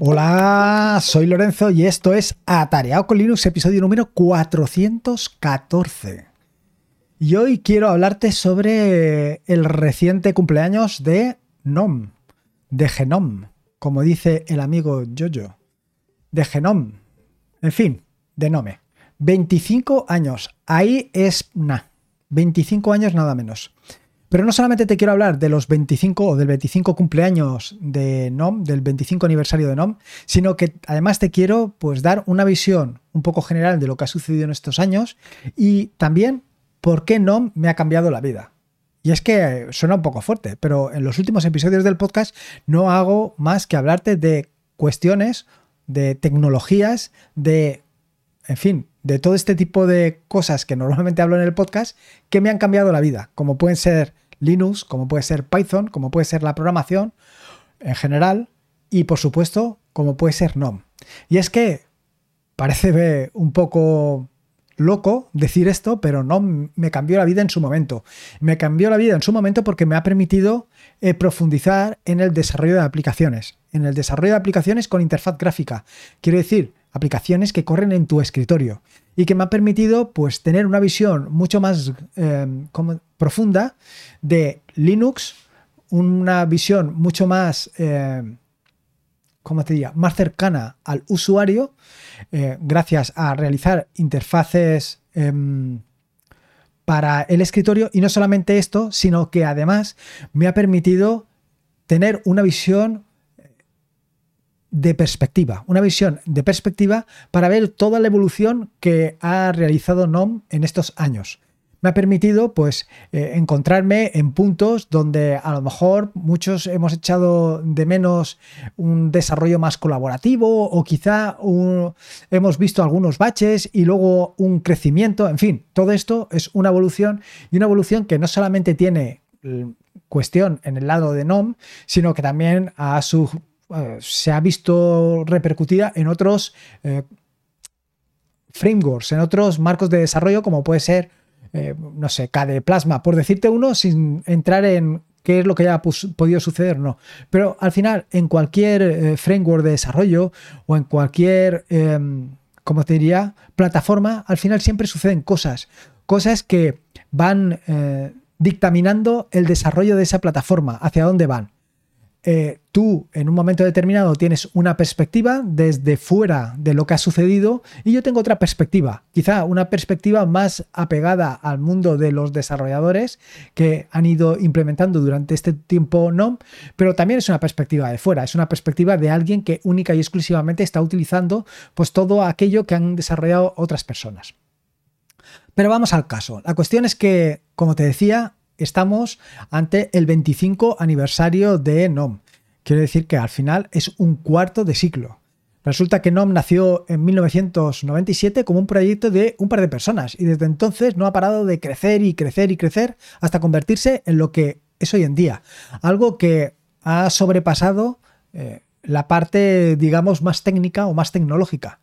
Hola, soy Lorenzo y esto es Atareado con Linux, episodio número 414. Y hoy quiero hablarte sobre el reciente cumpleaños de NOM, de Genome, como dice el amigo Jojo, de Genome, en fin, de Nome. 25 años, ahí es nada, 25 años nada menos. Pero no solamente te quiero hablar de los 25 o del 25 cumpleaños de NOM, del 25 aniversario de NOM, sino que además te quiero pues dar una visión un poco general de lo que ha sucedido en estos años y también por qué NOM me ha cambiado la vida. Y es que suena un poco fuerte, pero en los últimos episodios del podcast no hago más que hablarte de cuestiones, de tecnologías, de, en fin, de todo este tipo de cosas que normalmente hablo en el podcast que me han cambiado la vida, como pueden ser Linux, como puede ser Python, como puede ser la programación en general y por supuesto como puede ser NOM. Y es que parece un poco loco decir esto, pero no me cambió la vida en su momento. Me cambió la vida en su momento porque me ha permitido eh, profundizar en el desarrollo de aplicaciones, en el desarrollo de aplicaciones con interfaz gráfica. Quiero decir, aplicaciones que corren en tu escritorio y que me ha permitido pues tener una visión mucho más em, profunda de Linux, una visión mucho más, eh, ¿cómo te diría?, más cercana al usuario, eh, gracias a realizar interfaces em, para el escritorio y no solamente esto, sino que además me ha permitido tener una visión de perspectiva, una visión de perspectiva para ver toda la evolución que ha realizado NOM en estos años. Me ha permitido pues eh, encontrarme en puntos donde a lo mejor muchos hemos echado de menos un desarrollo más colaborativo o quizá hemos visto algunos baches y luego un crecimiento, en fin, todo esto es una evolución y una evolución que no solamente tiene mm, cuestión en el lado de NOM, sino que también a su eh, se ha visto repercutida en otros eh, frameworks, en otros marcos de desarrollo, como puede ser, eh, no sé, KDE Plasma, por decirte uno, sin entrar en qué es lo que haya podido suceder, no. Pero al final, en cualquier framework de desarrollo o en cualquier, em, como te diría, plataforma, al final siempre suceden cosas, cosas que van dictaminando el desarrollo de esa plataforma, hacia dónde van. Eh, tú en un momento determinado tienes una perspectiva desde fuera de lo que ha sucedido y yo tengo otra perspectiva, quizá una perspectiva más apegada al mundo de los desarrolladores que han ido implementando durante este tiempo no, pero también es una perspectiva de fuera, es una perspectiva de alguien que única y exclusivamente está utilizando pues todo aquello que han desarrollado otras personas. Pero vamos al caso. La cuestión es que, como te decía, estamos ante el 25 aniversario de NOM. Quiero decir que al final es un cuarto de ciclo. Resulta que NOM nació en 1997 como un proyecto de un par de personas y desde entonces no ha parado de crecer y crecer y crecer hasta convertirse en lo que es hoy en día. Algo que ha sobrepasado eh, la parte, digamos, más técnica o más tecnológica.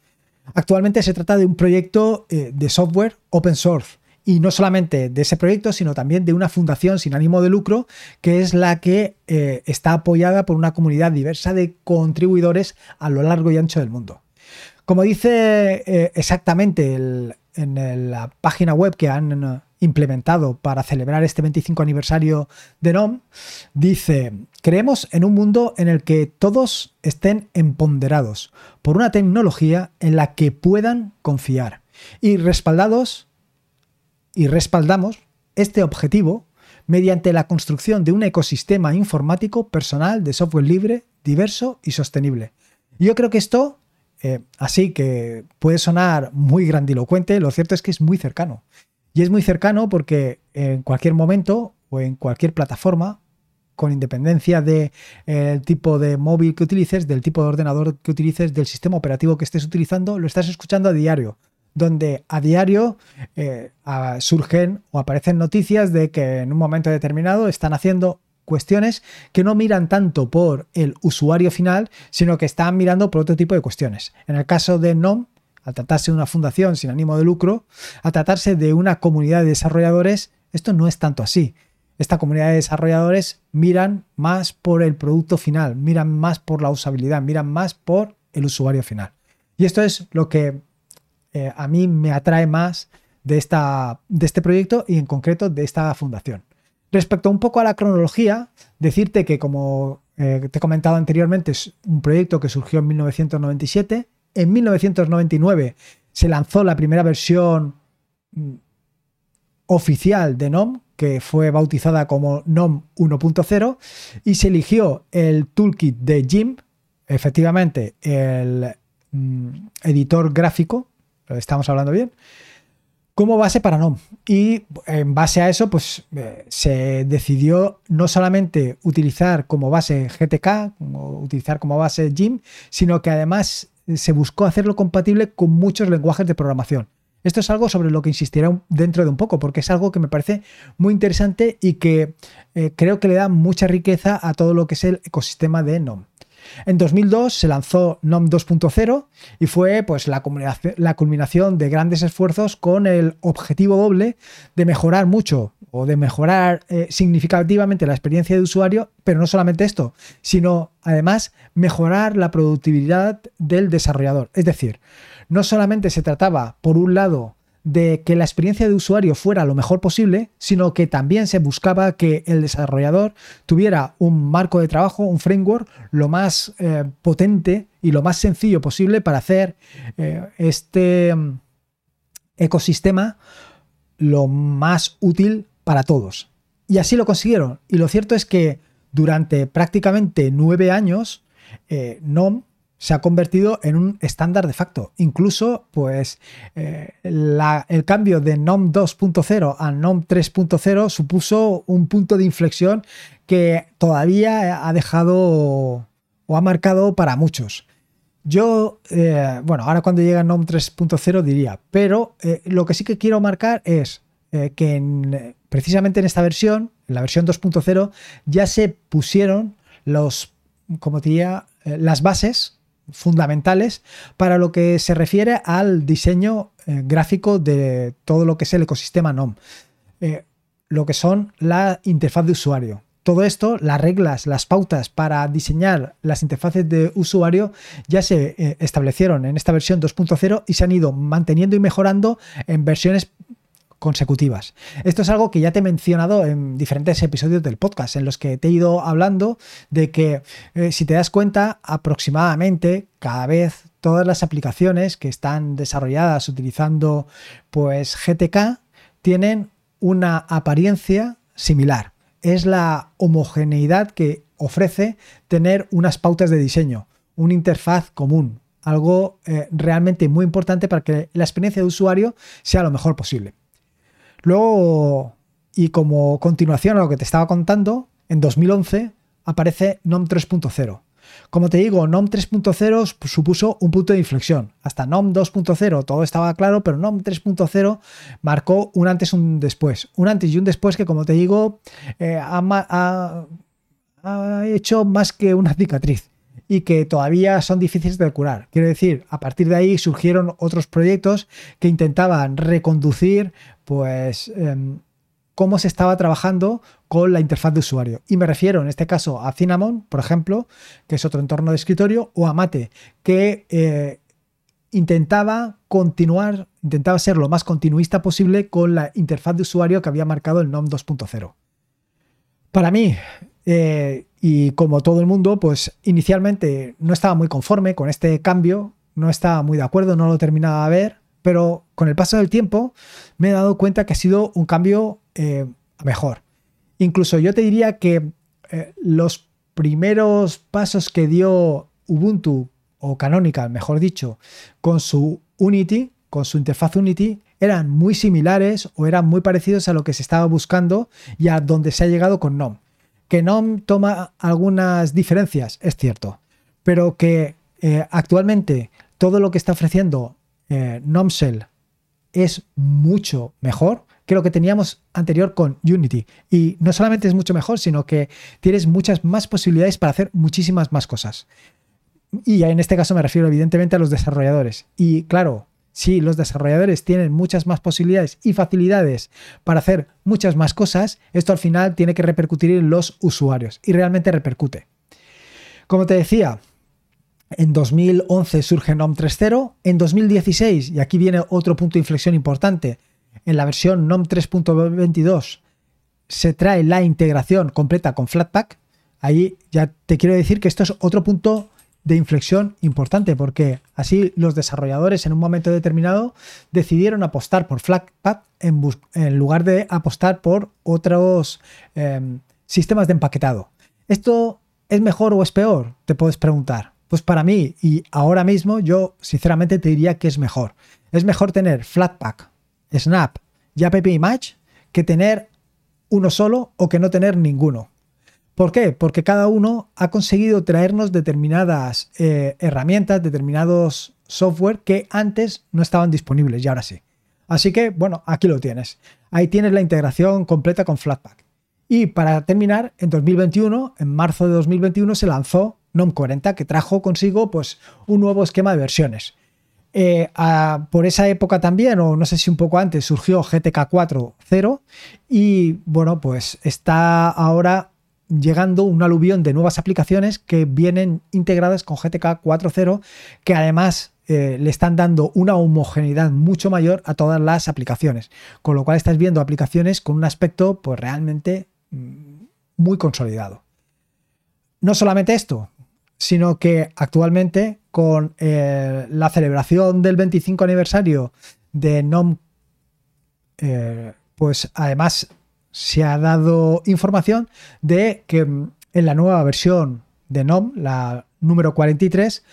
Actualmente se trata de un proyecto eh, de software open source y no solamente de ese proyecto, sino también de una fundación sin ánimo de lucro, que es la que eh, está apoyada por una comunidad diversa de contribuidores a lo largo y ancho del mundo. Como dice eh, exactamente en la página web que han eh, implementado para celebrar este 25 aniversario de NOM, dice, creemos en un mundo en el que todos estén empoderados por una tecnología en la que puedan confiar y respaldados y respaldamos este objetivo mediante la construcción de un ecosistema informático personal de software libre, diverso y sostenible. yo creo que esto, eh, así que puede sonar muy grandilocuente, lo cierto es que es muy cercano. Y es muy cercano porque en cualquier momento o en cualquier plataforma, con independencia del de, tipo de móvil que utilices, del tipo de ordenador que utilices, del sistema operativo que estés utilizando, lo estás escuchando a diario donde a diario eh, surgen o aparecen noticias de que en un momento determinado están haciendo cuestiones que no miran tanto por el usuario final, sino que están mirando por otro tipo de cuestiones. En el caso de NOM, al tratarse de una fundación sin ánimo de lucro, al tratarse de una comunidad de desarrolladores, esto no es tanto así. esta comunidad de desarrolladores miran más por el producto final, miran más por la usabilidad, miran más por el usuario final. Y esto es lo que eh, a mí me atrae más de, esta, de este proyecto y en concreto de esta fundación. Respecto un poco a la cronología, decirte que como eh, te he comentado anteriormente, es un proyecto que surgió en 1997. En 1999 se lanzó la primera versión mm, oficial de NOM, que fue bautizada como NOM 1.0, y se eligió el toolkit de Jim, efectivamente el mm, editor gráfico, estamos hablando bien, como base para NOM. Y en base a eso, pues eh, se decidió no solamente utilizar como base GTK, como utilizar como base Jim, sino que además se buscó hacerlo compatible con muchos lenguajes de programación. Esto es algo sobre lo que insistiré dentro de un poco, porque es algo que me parece muy interesante y que eh, creo que le da mucha riqueza a todo lo que es el ecosistema de NOM. En 2002 se lanzó NOM 2.0 y fue pues, la, culminación de grandes esfuerzos con el objetivo doble de mejorar mucho o de mejorar eh, significativamente la experiencia de usuario, pero no solamente esto, sino además mejorar la productividad del desarrollador. Es decir, no solamente se trataba, por un lado, de que la experiencia de usuario fuera lo mejor posible, sino que también se buscaba que el desarrollador tuviera un marco de trabajo, un framework lo más eh, potente y lo más sencillo posible para hacer eh, este mm, ecosistema lo más útil para todos. Y así lo consiguieron. Y lo cierto es que durante prácticamente nueve años, eh, se ha convertido en un estándar de facto. Incluso, pues, eh, el cambio de NOM 2.0 a NOM 3.0 supuso un punto de inflexión que todavía ha dejado o ha marcado para muchos. Yo, eh, bueno, ahora cuando llega NOM 3.0 diría, pero eh, lo que sí que quiero marcar es que precisamente en esta versión, en la versión 2.0, ya se pusieron los, como las bases fundamentales para lo que se refiere al diseño eh, gráfico de todo lo que es el ecosistema NOM, eh, lo que son la interfaz de usuario. Todo esto, las reglas, las pautas para diseñar las interfaces de usuario ya se eh, establecieron en esta versión 2.0 y se han ido manteniendo y mejorando en versiones consecutivas. Esto es algo que ya te he mencionado en diferentes episodios del podcast, en los que te he ido hablando de que, eh, si te das cuenta, aproximadamente cada vez todas las aplicaciones que están desarrolladas utilizando pues GTK tienen una apariencia similar. Es la homogeneidad que ofrece tener unas pautas de diseño, una interfaz común, algo eh, realmente muy importante para que la experiencia de usuario sea lo mejor posible. Luego, y como continuación a lo que te estaba contando, en 2011 aparece NOM 3.0. Como te digo, NOM 3.0 supuso un punto de inflexión. Hasta NOM 2.0 todo estaba claro, pero NOM 3.0 marcó un antes y un después. Un antes y un después que, como te digo, eh, ha, hecho más que una cicatriz y que todavía son difíciles de curar. Quiero decir, a partir de ahí surgieron otros proyectos que intentaban reconducir pues em, cómo se estaba trabajando con la interfaz de usuario. Y me refiero en este caso a Cinnamon, por ejemplo, que es otro entorno de escritorio, o a Mate, que eh, intentaba continuar, intentaba ser lo más continuista posible con la interfaz de usuario que había marcado el NOM 2.0. Para mí, eh, y como todo el mundo, pues inicialmente no estaba muy conforme con este cambio, no estaba muy de acuerdo, no lo terminaba de ver, pero con el paso del tiempo me he dado cuenta que ha sido un cambio eh, mejor. Incluso yo te diría que eh, los primeros pasos que dio Ubuntu, o Canonical, mejor dicho, con su Unity, con su interfaz Unity, eran muy similares o eran muy parecidos a lo que se estaba buscando y a donde se ha llegado con NOM. Que NOM toma algunas diferencias, es cierto, pero que eh, actualmente todo lo que está ofreciendo eh, NomShell es mucho mejor que lo que teníamos anterior con Unity. Y no solamente es mucho mejor, sino que tienes muchas más posibilidades para hacer muchísimas más cosas. Y en este caso me refiero evidentemente a los desarrolladores. Y claro, si los desarrolladores tienen muchas más posibilidades y facilidades para hacer muchas más cosas, esto al final tiene que repercutir en los usuarios y realmente repercute. Como te decía, en 2011 surge NOM 3.0, en 2016, y aquí viene otro punto de inflexión importante, en la versión NOM 3.22 se trae la integración completa con Flatpak. Ahí ya te quiero decir que esto es otro punto de inflexión importante, porque así los desarrolladores en un momento determinado decidieron apostar por Flatpak en, lugar de apostar por otros em, sistemas de empaquetado. ¿Esto es mejor o es peor? Te puedes preguntar. Pues para mí, y ahora mismo, yo sinceramente te diría que es mejor. Es mejor tener Flatpak, Snap y App Image que tener uno solo o que no tener ninguno. ¿Por qué? Porque cada uno ha conseguido traernos determinadas eh, herramientas, determinados software que antes no estaban disponibles y ahora sí. Así que, bueno, aquí lo tienes. Ahí tienes la integración completa con Flatpak. Y para terminar, en 2021, en marzo de 2021, se lanzó NOM 40, que trajo consigo pues, un nuevo esquema de versiones. Eh, por esa época también, o no sé si un poco antes, surgió GTK 4.0 y bueno, pues está ahora llegando un aluvión de nuevas aplicaciones que vienen integradas con GTK 4.0, que además eh, le están dando una homogeneidad mucho mayor a todas las aplicaciones. Con lo cual estás viendo aplicaciones con un aspecto pues realmente mm, muy consolidado. No solamente esto, sino que actualmente con eh, la celebración del 25 aniversario de NOM, eh, pues además se ha dado información de que mm, en la nueva versión de NOM, la número 43,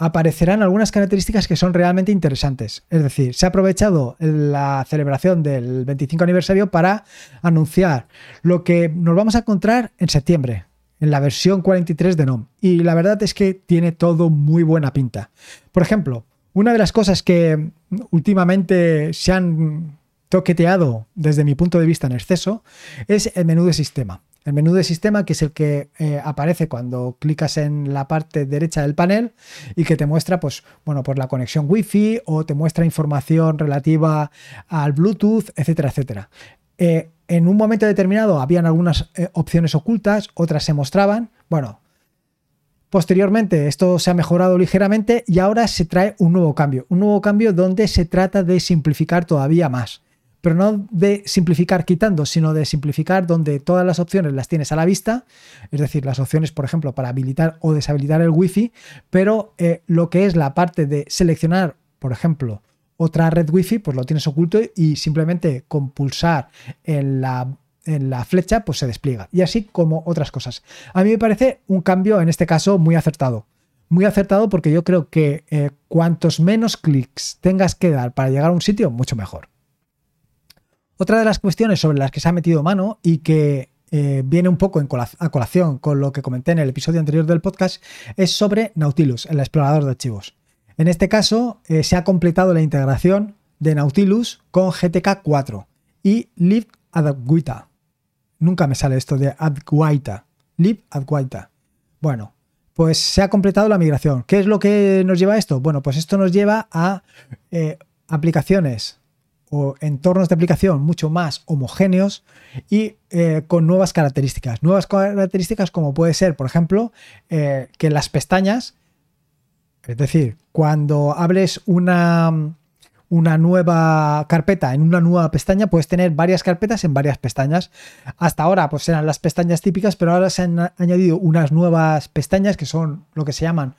aparecerán algunas características que son realmente interesantes. Es decir, se ha aprovechado la celebración del 25 aniversario para anunciar lo que nos vamos a encontrar en septiembre, en la versión 43 de NOM. Y la verdad es que tiene todo muy buena pinta. Por ejemplo, una de las cosas que últimamente se han toqueteado desde mi punto de vista en exceso es el menú de sistema. El menú de sistema, que es el que eh, aparece cuando clicas en la parte derecha del panel y que te muestra, pues, bueno, por la conexión Wi-Fi o te muestra información relativa al Bluetooth, etcétera, etcétera. Eh, en un momento determinado habían algunas eh, opciones ocultas, otras se mostraban. Bueno, posteriormente esto se ha mejorado ligeramente y ahora se trae un nuevo cambio. Un nuevo cambio donde se trata de simplificar todavía más pero no de simplificar quitando, sino de simplificar donde todas las opciones las tienes a la vista, es decir, las opciones, por ejemplo, para habilitar o deshabilitar el wifi, pero eh, lo que es la parte de seleccionar, por ejemplo, otra red wifi, pues lo tienes oculto y simplemente con pulsar en la, en la flecha, pues se despliega. Y así como otras cosas. A mí me parece un cambio, en este caso, muy acertado muy acertado porque yo creo que eh, cuantos menos clics tengas que dar para llegar a un sitio, mucho mejor. Otra de las cuestiones sobre las que se ha metido mano y que eh, viene un poco en a colación con lo que comenté en el episodio anterior del podcast es sobre Nautilus, el explorador de archivos. En este caso eh, se ha completado la integración de Nautilus con GTK 4 y libadguita. Nunca me sale esto de adguaita. libadguaita. Bueno, pues se ha completado la migración. ¿Qué es lo que nos lleva a esto? Bueno, pues esto nos lleva a eh, aplicaciones o entornos de aplicación mucho más homogéneos y eh, con nuevas características. Nuevas características como puede ser, por ejemplo, que las pestañas, es decir, cuando hables una, una nueva carpeta en una nueva pestaña, puedes tener varias carpetas en varias pestañas. Hasta ahora pues eran las pestañas típicas, pero ahora se han añadido unas nuevas pestañas que son lo que se llaman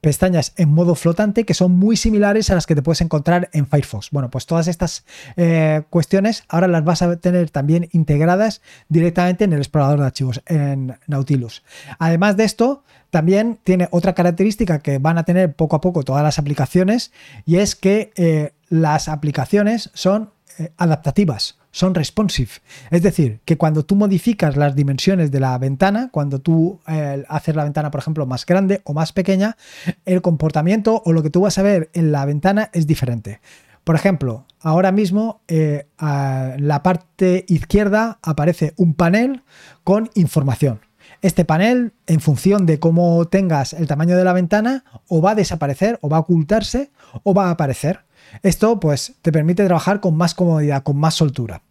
pestañas en modo flotante que son muy similares a las que te puedes encontrar en Firefox. Bueno, pues todas estas eh, cuestiones ahora las vas a tener también integradas directamente en el explorador de archivos, en Nautilus. Además de esto, también tiene otra característica que van a tener poco a poco todas las aplicaciones y es que eh, las aplicaciones son eh, adaptativas son responsive. Es decir, que cuando tú modificas las dimensiones de la ventana, cuando tú eh, haces la ventana, por ejemplo, más grande o más pequeña, el comportamiento o lo que tú vas a ver en la ventana es diferente. Por ejemplo, ahora mismo eh, la parte izquierda aparece un panel con información. Este panel, en función de cómo tengas el tamaño de la ventana, o va a desaparecer, o va a ocultarse, o va a aparecer. Esto pues te permite trabajar con más comodidad, con más soltura.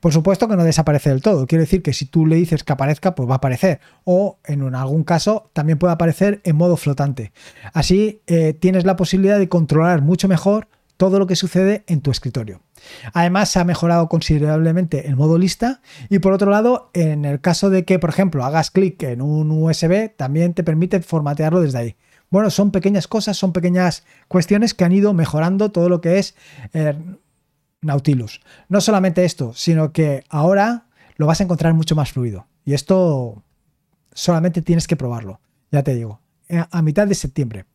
Por supuesto que no desaparece del todo. Quiere decir que si tú le dices que aparezca, pues va a aparecer. O en algún caso también puede aparecer en modo flotante. Así eh, tienes la posibilidad de controlar mucho mejor todo lo que sucede en tu escritorio. Además, se ha mejorado considerablemente el modo lista y por otro lado, en el caso de que, por ejemplo, hagas clic en un USB, también te permite formatearlo desde ahí. Bueno, son pequeñas cosas, son pequeñas cuestiones que han ido mejorando todo lo que es eh, Nautilus. No solamente esto, sino que ahora lo vas a encontrar mucho más fluido. Y esto solamente tienes que probarlo, ya te digo, eh, a mitad de septiembre.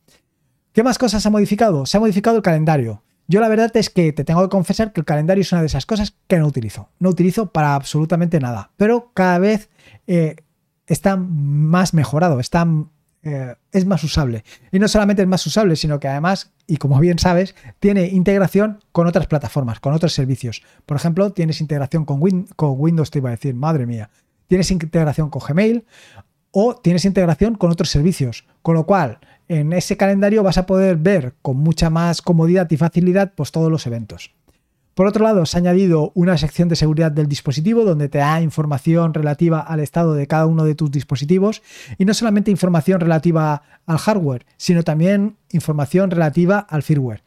¿Qué más cosas ha modificado? Se ha modificado el calendario. Yo la verdad es que te tengo que confesar que el calendario es una de esas cosas que no utilizo. No utilizo para absolutamente nada. Pero cada vez eh, está más mejorado, está eh, es más usable. Y no solamente es más usable, sino que además, y como bien sabes, tiene integración con otras plataformas, con otros servicios. Por ejemplo, tienes integración con, con Windows, te iba a decir, madre mía. Tienes integración con Gmail o tienes integración con otros servicios. Con lo cual, en ese calendario vas a poder ver con mucha más comodidad y facilidad pues, todos los eventos. Por otro lado, se ha añadido una sección de seguridad del dispositivo donde te da información relativa al estado de cada uno de tus dispositivos y no solamente información relativa al hardware, sino también información relativa al firmware.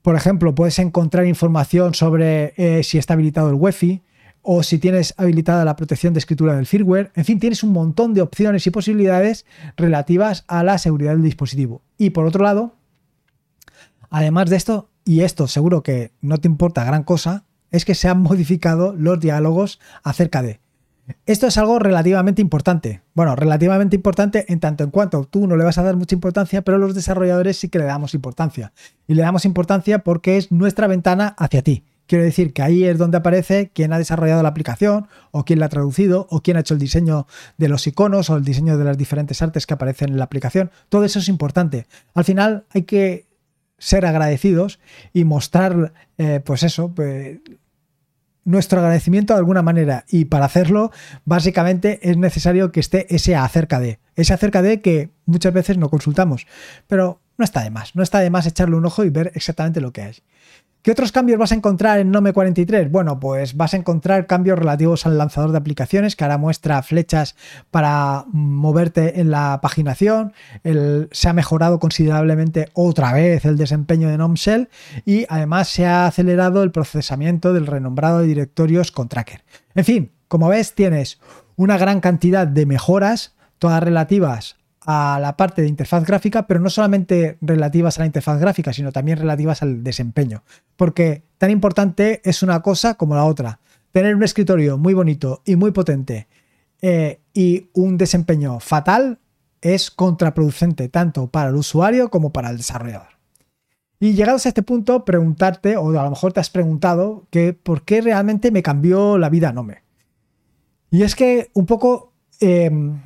Por ejemplo, puedes encontrar información sobre eh, si está habilitado el Wi-Fi o si tienes habilitada la protección de escritura del firmware. En fin, tienes un montón de opciones y posibilidades relativas a la seguridad del dispositivo. Y por otro lado, además de esto, y esto seguro que no te importa gran cosa, es que se han modificado los diálogos acerca de. Esto es algo relativamente importante. Bueno, relativamente importante en tanto en cuanto tú no le vas a dar mucha importancia, pero los desarrolladores sí que le damos importancia. Y le damos importancia porque es nuestra ventana hacia ti. Quiero decir que ahí es donde aparece quién ha desarrollado la aplicación, o quién la ha traducido, o quién ha hecho el diseño de los iconos, o el diseño de las diferentes artes que aparecen en la aplicación. Todo eso es importante. Al final hay que ser agradecidos y mostrar, eh, pues eso, pues, nuestro agradecimiento de alguna manera. Y para hacerlo, básicamente es necesario que esté ese acerca de, ese acerca de que muchas veces no consultamos. Pero no está de más, no está de más echarle un ojo y ver exactamente lo que hay. ¿Qué otros cambios vas a encontrar en Nome 43? Bueno, pues vas a encontrar cambios relativos al lanzador de aplicaciones que ahora muestra flechas para moverte en la paginación. se ha mejorado considerablemente otra vez el desempeño de Gnome Shell y además se ha acelerado el procesamiento del renombrado de directorios con Tracker. En fin, como ves, tienes una gran cantidad de mejoras, todas relativas a la parte de interfaz gráfica, pero no solamente relativas a la interfaz gráfica, sino también relativas al desempeño. Porque tan importante es una cosa como la otra. Tener un escritorio muy bonito y muy potente eh, y un desempeño fatal es contraproducente tanto para el usuario como para el desarrollador. Y llegados a este punto, preguntarte, o a lo mejor te has preguntado, que por qué realmente me cambió la vida Nome. Y es que un poco em,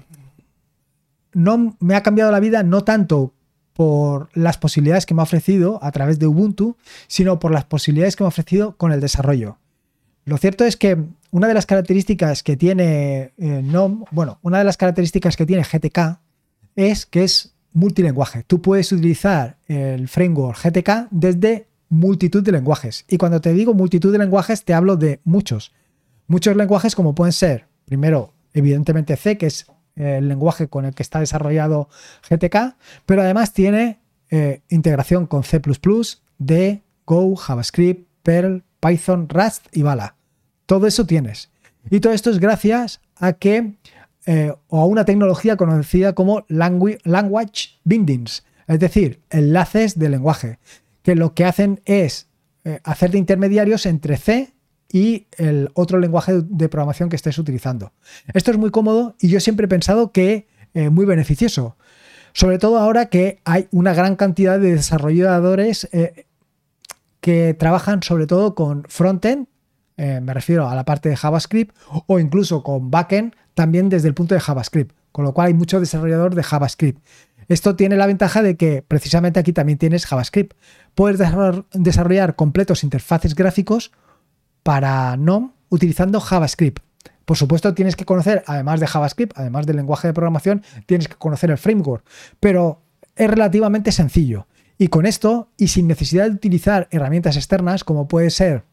no me ha cambiado la vida no tanto por las posibilidades que me ha ofrecido a través de Ubuntu, sino por las posibilidades que me ha ofrecido con el desarrollo. Lo cierto es que una de las características que tiene eh, NOM, bueno, una de las características que tiene GTK es que es multilingüe. Tú puedes utilizar el framework GTK desde multitud de lenguajes. Y cuando te digo multitud de lenguajes, te hablo de muchos. Muchos lenguajes como pueden ser, primero, evidentemente C, que es el lenguaje con el que está desarrollado GTK, pero además tiene eh, integración con C++, D, Go, JavaScript, Perl, Python, Rust y Bala. Todo eso tienes. Y todo esto es gracias a que eh, o a una tecnología conocida como language bindings, es decir, enlaces de lenguaje, que lo que hacen es eh, hacer de intermediarios entre C y el otro lenguaje de programación que estés utilizando. Esto es muy cómodo y yo siempre he pensado que eh, muy beneficioso. Sobre todo ahora que hay una gran cantidad de desarrolladores eh, que trabajan sobre todo con frontend, eh, me refiero a la parte de JavaScript, o incluso con backend también desde el punto de JavaScript, con lo cual hay mucho desarrollador de JavaScript. Esto tiene la ventaja de que precisamente aquí también tienes JavaScript. Puedes desarrollar completos interfaces gráficos para NOM utilizando JavaScript. Por supuesto, tienes que conocer, además de JavaScript, además del lenguaje de programación, tienes que conocer el framework, pero es relativamente sencillo. Y con esto, y sin necesidad de utilizar herramientas externas, como puede ser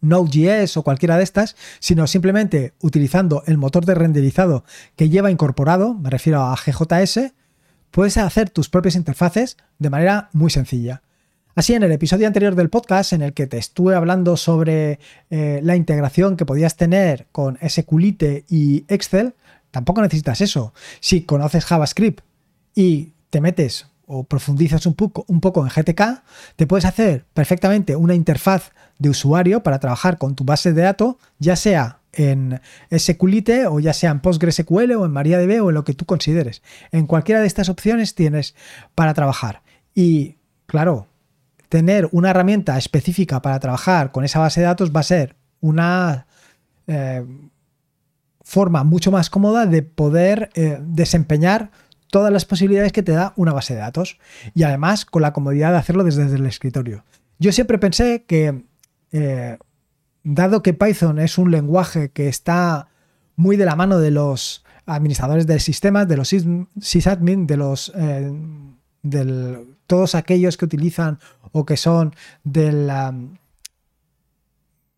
Node.js o cualquiera de estas, sino simplemente utilizando el motor de renderizado que lleva incorporado, me refiero a GJS, puedes hacer tus propias interfaces de manera muy sencilla. Así, en el episodio anterior del podcast, en el que te estuve hablando sobre eh, la integración que podías tener con SQLite y Excel, tampoco necesitas eso. Si conoces JavaScript y te metes o profundizas un poco, un poco en GTK, te puedes hacer perfectamente una interfaz de usuario para trabajar con tu base de datos, ya sea en SQLite o ya sea en PostgreSQL o en MariaDB o en lo que tú consideres. En cualquiera de estas opciones tienes para trabajar. Y claro, tener una herramienta específica para trabajar con esa base de datos va a ser una eh, forma mucho más cómoda de poder eh, desempeñar todas las posibilidades que te da una base de datos y además con la comodidad de hacerlo desde el escritorio. Yo siempre pensé que, eh, dado que Python es un lenguaje que está muy de la mano de los administradores de sistemas, de los sysadmin, de los de todos aquellos que utilizan o que son de la,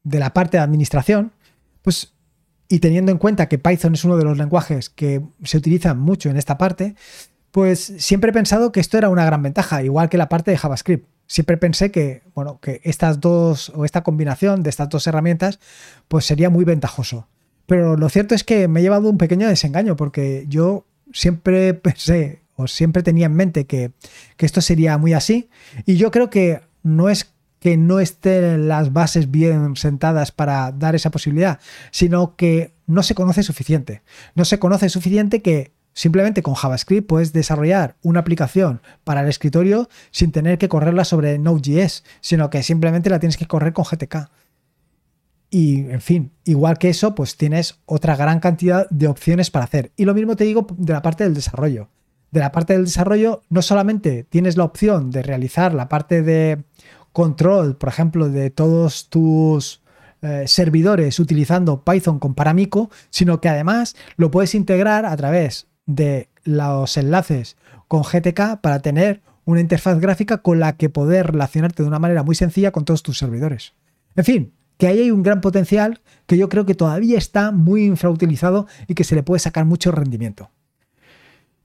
de la parte de administración, pues y teniendo en cuenta que Python es uno de los lenguajes que se utilizan mucho en esta parte, pues siempre he pensado que esto era una gran ventaja, igual que la parte de JavaScript. Siempre pensé que, bueno, que estas dos o esta combinación de estas dos herramientas pues sería muy ventajoso. Pero lo cierto es que me he llevado un pequeño desengaño porque yo siempre pensé o siempre tenía en mente que, esto sería muy así. Y yo creo que no es que no estén las bases bien sentadas para dar esa posibilidad, sino que no se conoce suficiente. No se conoce suficiente que simplemente con JavaScript puedes desarrollar una aplicación para el escritorio sin tener que correrla sobre Node.js, sino que simplemente la tienes que correr con GTK. Y, en fin, igual que eso, pues tienes otra gran cantidad de opciones para hacer. Y lo mismo te digo de la parte del desarrollo de la parte del desarrollo, no solamente tienes la opción de realizar la parte de control, por ejemplo, de todos tus eh, servidores utilizando Python con Paramico, sino que además lo puedes integrar a través de los enlaces con GTK para tener una interfaz gráfica con la que poder relacionarte de una manera muy sencilla con todos tus servidores. En fin, que ahí hay un gran potencial que yo creo que todavía está muy infrautilizado y que se le puede sacar mucho rendimiento.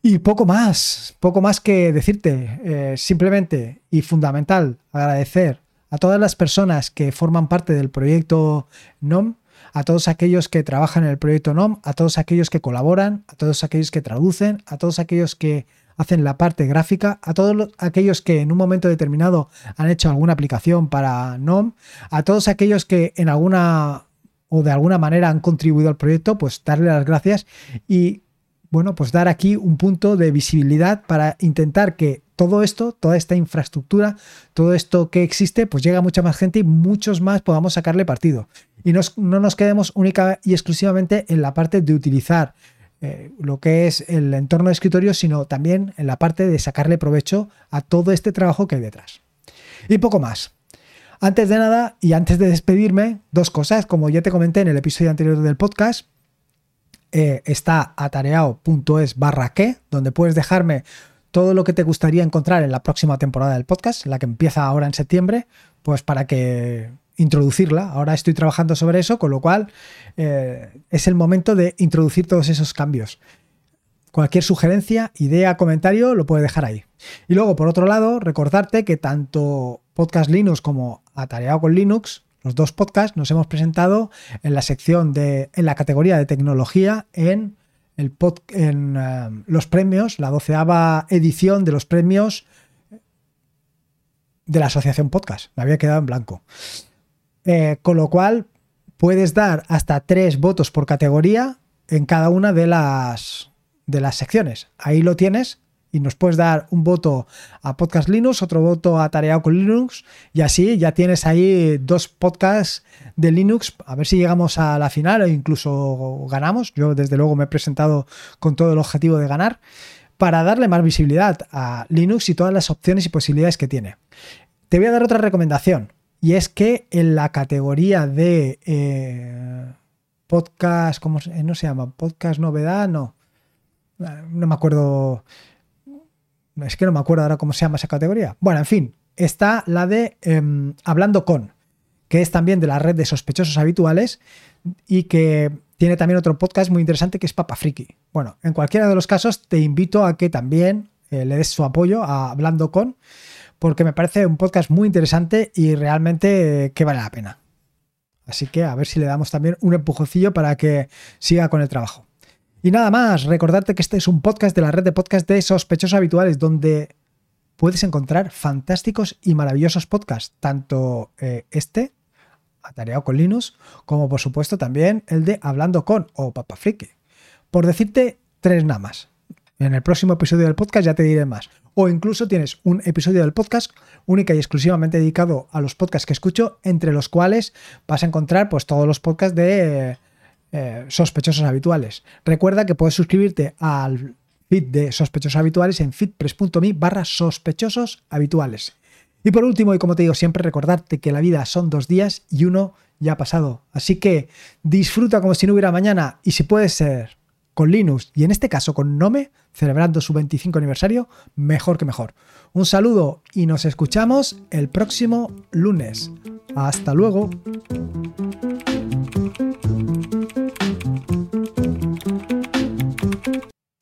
Y poco más, poco más que decirte, eh, simplemente y fundamental agradecer a todas las personas que forman parte del proyecto NOM, a todos aquellos que trabajan en el proyecto NOM, a todos aquellos que colaboran, a todos aquellos que traducen, a todos aquellos que hacen la parte gráfica, a todos aquellos que en un momento determinado han hecho alguna aplicación para NOM, a todos aquellos que en alguna o de alguna manera han contribuido al proyecto, pues darle las gracias y bueno, pues dar aquí un punto de visibilidad para intentar que todo esto, toda esta infraestructura, todo esto que existe, pues llegue a mucha más gente y muchos más podamos sacarle partido. Y no nos quedemos única y exclusivamente en la parte de utilizar eh, lo que es el entorno de escritorio, sino también en la parte de sacarle provecho a todo este trabajo que hay detrás. Y poco más. Antes de nada y antes de despedirme, dos cosas. Como ya te comenté en el episodio anterior del podcast, eh, está atareado.es barra que, donde puedes dejarme todo lo que te gustaría encontrar en la próxima temporada del podcast, la que empieza ahora en septiembre, pues para que introducirla. Ahora estoy trabajando sobre eso, con lo cual eh, es el momento de introducir todos esos cambios. Cualquier sugerencia, idea, comentario, lo puedes dejar ahí. Y luego, por otro lado, recordarte que tanto Podcast Linux como Atareado con Linux los dos podcasts nos hemos presentado en la sección de, en la categoría de tecnología en, el en eh, los premios, la doceava edición de los premios de la Asociación Podcast. Me había quedado en blanco. Eh, con lo cual, puedes dar hasta tres votos por categoría en cada una de las, de las secciones. Ahí lo tienes y nos puedes dar un voto a Podcast Linux, otro voto a Tareado con Linux y así ya tienes ahí dos podcasts de Linux, a ver si llegamos a la final o incluso ganamos. Yo desde luego me he presentado con todo el objetivo de ganar para darle más visibilidad a Linux y todas las opciones y posibilidades que tiene. Te voy a dar otra recomendación y es que en la categoría de... Eh, podcast, ¿cómo se, no se llama? Podcast novedad, no. No me acuerdo. Es que no me acuerdo ahora cómo se llama esa categoría. Bueno, en fin, está la de em, Hablando con, que es también de la red de sospechosos habituales y que tiene también otro podcast muy interesante que es Papa Friki. Bueno, en cualquiera de los casos te invito a que también eh, le des su apoyo a Hablando con, porque me parece un podcast muy interesante y realmente eh, que vale la pena. Así que a ver si le damos también un empujocillo para que siga con el trabajo. Y nada más, recordarte que este es un podcast de la red de podcast de sospechosos habituales, donde puedes encontrar fantásticos y maravillosos podcasts, tanto eh, este, atareado con Linux, como por supuesto también el de Hablando con o Papa. Por decirte tres nada más. En el próximo episodio del podcast ya te diré más. O incluso tienes un episodio del podcast única y exclusivamente dedicado a los podcasts que escucho, entre los cuales vas a encontrar pues todos los podcasts de eh, sospechosos habituales. Recuerda que puedes suscribirte al feed de sospechosos habituales en feedpress.me barra sospechosos habituales. Y por último, y como te digo siempre, recordarte que la vida son dos días y uno ya ha pasado. Así que disfruta como si no hubiera mañana y si puede ser con Linux y en este caso con Nome, celebrando su 25 aniversario, mejor que mejor. Un saludo y nos escuchamos el próximo lunes. Hasta luego.